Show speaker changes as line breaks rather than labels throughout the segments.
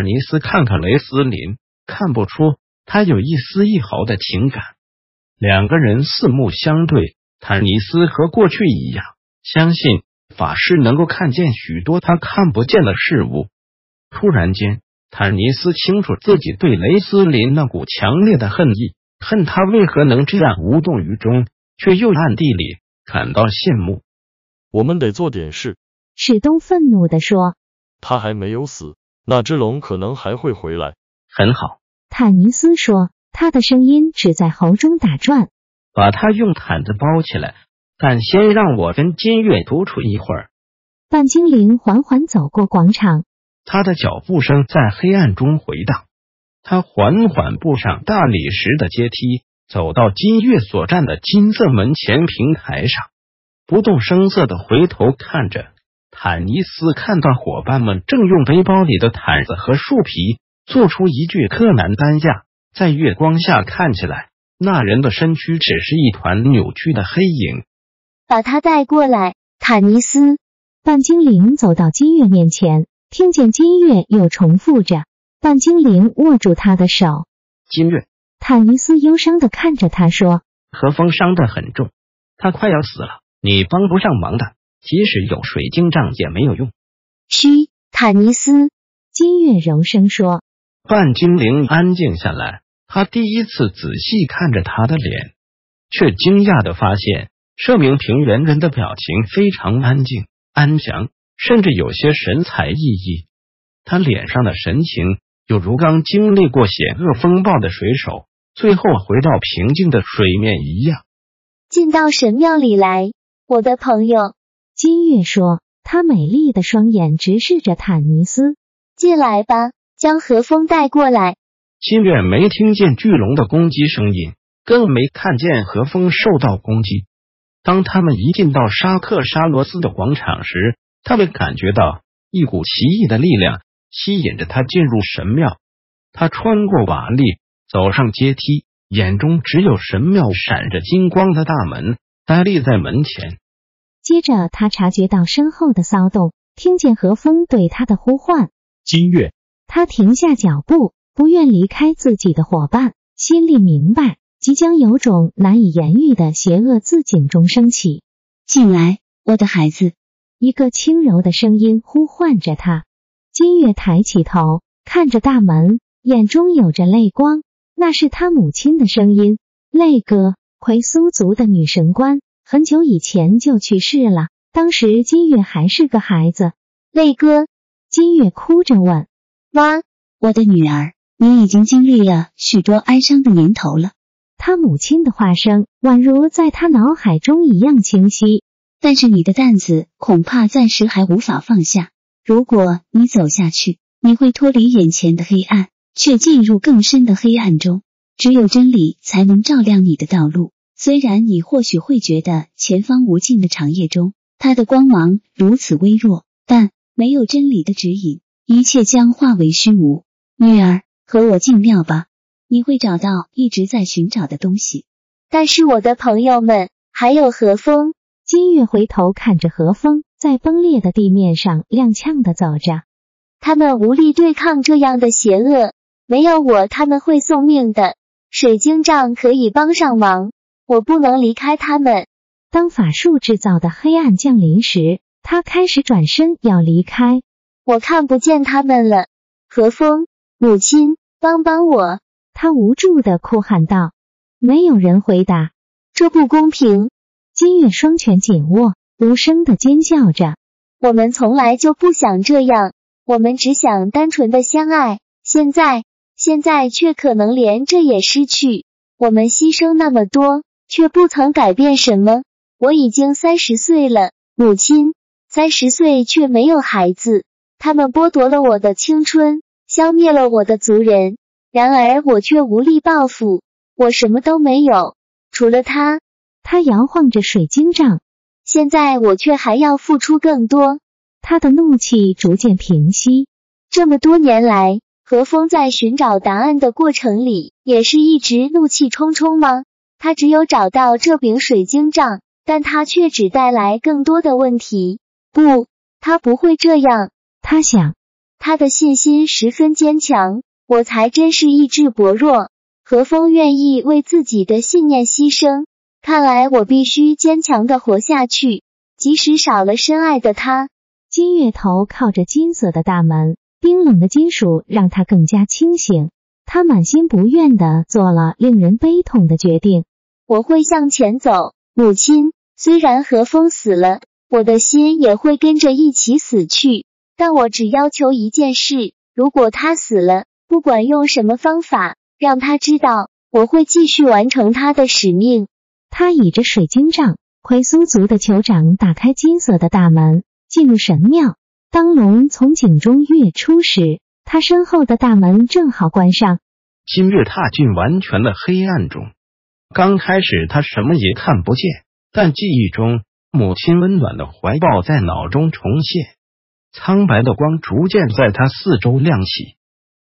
坦尼斯看看雷斯林，看不出他有一丝一毫的情感。两个人四目相对，坦尼斯和过去一样，相信法师能够看见许多他看不见的事物。突然间，坦尼斯清楚自己对雷斯林那股强烈的恨意，恨他为何能这样无动于衷，却又暗地里感到羡慕。
我们得做点事。
史东愤怒地说：“
他还没有死。”那只龙可能还会回来。
很好，
坦尼斯说，他的声音只在喉中打转。
把它用毯子包起来，但先让我跟金月独处一会儿。
半精灵缓缓走过广场，
他的脚步声在黑暗中回荡。他缓缓步上大理石的阶梯，走到金月所站的金色门前平台上，不动声色的回头看着。坦尼斯看到伙伴们正用背包里的毯子和树皮做出一具柯南担架，在月光下看起来，那人的身躯只是一团扭曲的黑影。
把他带过来，坦尼斯。
半精灵走到金月面前，听见金月又重复着。半精灵握住他的手。
金月，
坦尼斯忧伤的看着他说：“
何风伤得很重，他快要死了，你帮不上忙的。”即使有水晶杖也没有用。
嘘，坦尼斯。
金月柔声说。
半精灵安静下来，他第一次仔细看着他的脸，却惊讶的发现，这名平原人的表情非常安静、安详，甚至有些神采奕奕。他脸上的神情，有如刚经历过险恶风暴的水手，最后回到平静的水面一样。
进到神庙里来，我的朋友。
金月说：“她美丽的双眼直视着坦尼斯，
进来吧，将和风带过来。”
金月没听见巨龙的攻击声音，更没看见和风受到攻击。当他们一进到沙克沙罗斯的广场时，他们感觉到一股奇异的力量吸引着他进入神庙。他穿过瓦砾，走上阶梯，眼中只有神庙闪着金光的大门，呆立在门前。
接着，他察觉到身后的骚动，听见何风对他的呼唤：“
金月。”
他停下脚步，不愿离开自己的伙伴，心里明白，即将有种难以言喻的邪恶自井中升起。
进来，我的孩子。
一个轻柔的声音呼唤着他。金月抬起头，看着大门，眼中有着泪光。那是他母亲的声音，泪哥，奎苏族的女神官。很久以前就去世了，当时金月还是个孩子。
泪哥，
金月哭着问：“
妈，我的女儿，你已经经历了许多哀伤的年头了。”
他母亲的话声宛如在他脑海中一样清晰。
但是你的担子恐怕暂时还无法放下。如果你走下去，你会脱离眼前的黑暗，却进入更深的黑暗中。只有真理才能照亮你的道路。虽然你或许会觉得前方无尽的长夜中，它的光芒如此微弱，但没有真理的指引，一切将化为虚无。女儿，和我进庙吧，你会找到一直在寻找的东西。但是我的朋友们，还有何风。
金月回头看着何风，在崩裂的地面上踉跄的走着，
他们无力对抗这样的邪恶，没有我，他们会送命的。水晶杖可以帮上忙。我不能离开他们。
当法术制造的黑暗降临时，他开始转身要离开。
我看不见他们了。何风，母亲，帮帮我！
他无助的哭喊道。没有人回答。
这不公平！
金月双拳紧握，无声的尖叫着。
我们从来就不想这样，我们只想单纯的相爱。现在，现在却可能连这也失去。我们牺牲那么多。却不曾改变什么。我已经三十岁了，母亲，三十岁却没有孩子。他们剥夺了我的青春，消灭了我的族人。然而我却无力报复，我什么都没有，除了他。
他摇晃着水晶杖，
现在我却还要付出更多。
他的怒气逐渐平息。
这么多年来，何风在寻找答案的过程里，也是一直怒气冲冲吗？他只有找到这柄水晶杖，但他却只带来更多的问题。不，他不会这样。
他想，
他的信心十分坚强。我才真是意志薄弱。何风愿意为自己的信念牺牲，看来我必须坚强的活下去，即使少了深爱的他。
金月头靠着金色的大门，冰冷的金属让他更加清醒。他满心不愿的做了令人悲痛的决定。
我会向前走，母亲。虽然和风死了，我的心也会跟着一起死去。但我只要求一件事：如果他死了，不管用什么方法，让他知道我会继续完成他的使命。
他倚着水晶杖，奎苏族的酋长打开金色的大门。进入神庙，当龙从井中跃出时，他身后的大门正好关上。
新月踏进完全的黑暗中。刚开始他什么也看不见，但记忆中母亲温暖的怀抱在脑中重现。苍白的光逐渐在他四周亮起。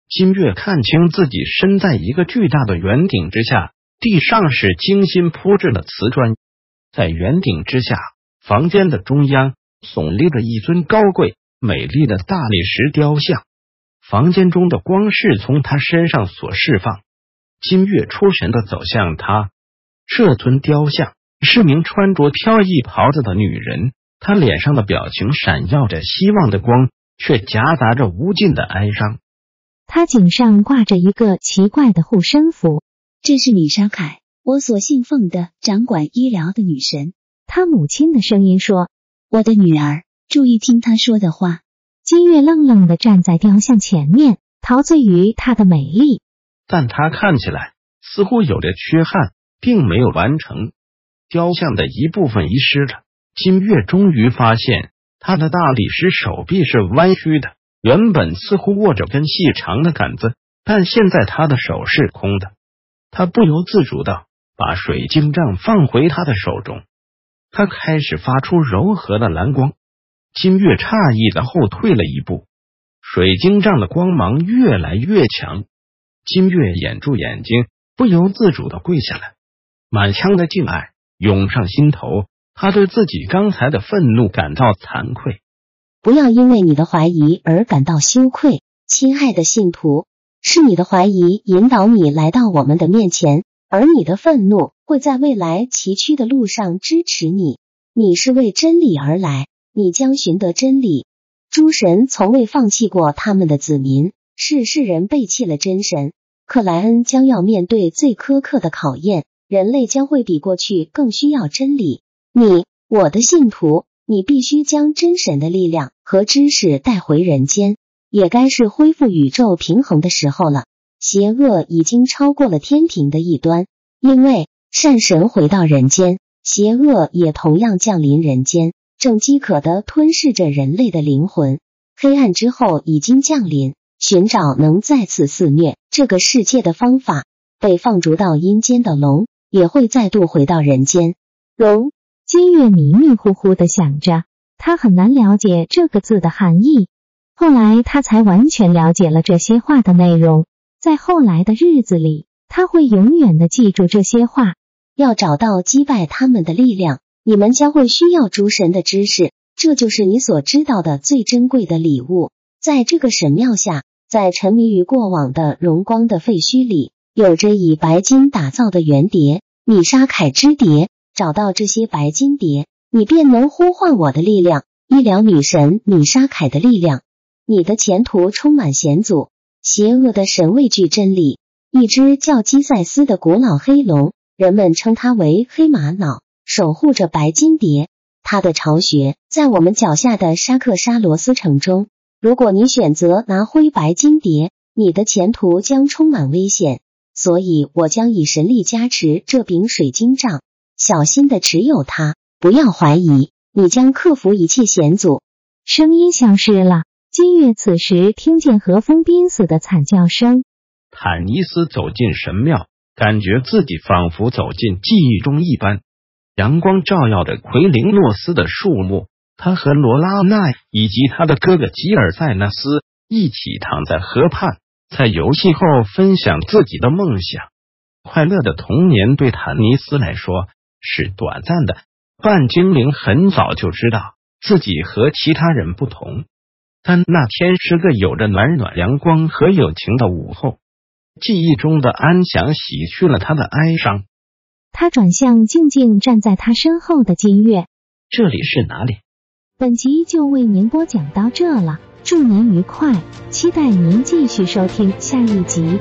金月看清自己身在一个巨大的圆顶之下，地上是精心铺制的瓷砖，在圆顶之下，房间的中央。耸立着一尊高贵美丽的大理石雕像，房间中的光是从他身上所释放。金月出神的走向他，这尊雕像是名穿着飘逸袍子的女人，她脸上的表情闪耀着希望的光，却夹杂着无尽的哀伤。
她颈上挂着一个奇怪的护身符，
这是米沙凯，我所信奉的掌管医疗的女神。
她母亲的声音说。
我的女儿，注意听她说的话。
金月愣愣的站在雕像前面，陶醉于她的美丽。
但她看起来似乎有着缺憾，并没有完成。雕像的一部分遗失了。金月终于发现，他的大理石手臂是弯曲的，原本似乎握着根细长的杆子，但现在他的手是空的。他不由自主的把水晶杖放回他的手中。他开始发出柔和的蓝光，金月诧异的后退了一步，水晶杖的光芒越来越强，金月掩住眼睛，不由自主的跪下来，满腔的敬爱涌上心头，他对自己刚才的愤怒感到惭愧。
不要因为你的怀疑而感到羞愧，亲爱的信徒，是你的怀疑引导你来到我们的面前。而你的愤怒会在未来崎岖的路上支持你。你是为真理而来，你将寻得真理。诸神从未放弃过他们的子民，是世人背弃了真神。克莱恩将要面对最苛刻的考验，人类将会比过去更需要真理。你，我的信徒，你必须将真神的力量和知识带回人间。也该是恢复宇宙平衡的时候了。邪恶已经超过了天平的一端，因为善神回到人间，邪恶也同样降临人间，正饥渴的吞噬着人类的灵魂。黑暗之后已经降临，寻找能再次肆虐这个世界的方法。被放逐到阴间的龙也会再度回到人间。
龙，金月迷迷糊糊的想着，他很难了解这个字的含义。后来他才完全了解了这些话的内容。在后来的日子里，他会永远的记住这些话。
要找到击败他们的力量，你们将会需要诸神的知识，这就是你所知道的最珍贵的礼物。在这个神庙下，在沉迷于过往的荣光的废墟里，有着以白金打造的圆碟——米沙凯之碟。找到这些白金碟，你便能呼唤我的力量——医疗女神米沙凯的力量。你的前途充满险阻。邪恶的神畏惧真理。一只叫基塞斯的古老黑龙，人们称它为黑玛瑙，守护着白金蝶。它的巢穴在我们脚下的沙克沙罗斯城中。如果你选择拿灰白金蝶，你的前途将充满危险。所以我将以神力加持这柄水晶杖，小心的持有它，不要怀疑，你将克服一切险阻。
声音消失了。金月此时听见何风濒死的惨叫声，
坦尼斯走进神庙，感觉自己仿佛走进记忆中一般。阳光照耀着奎林诺斯的树木，他和罗拉奈以及他的哥哥吉尔塞纳斯一起躺在河畔，在游戏后分享自己的梦想。快乐的童年对坦尼斯来说是短暂的。半精灵很早就知道自己和其他人不同，但那天是个有着暖暖阳光和友情的午后，记忆中的安详洗去了他的哀伤。
他转向静静站在他身后的金月，
这里是哪里？
本集就为您播讲到这了，祝您愉快，期待您继续收听下一集。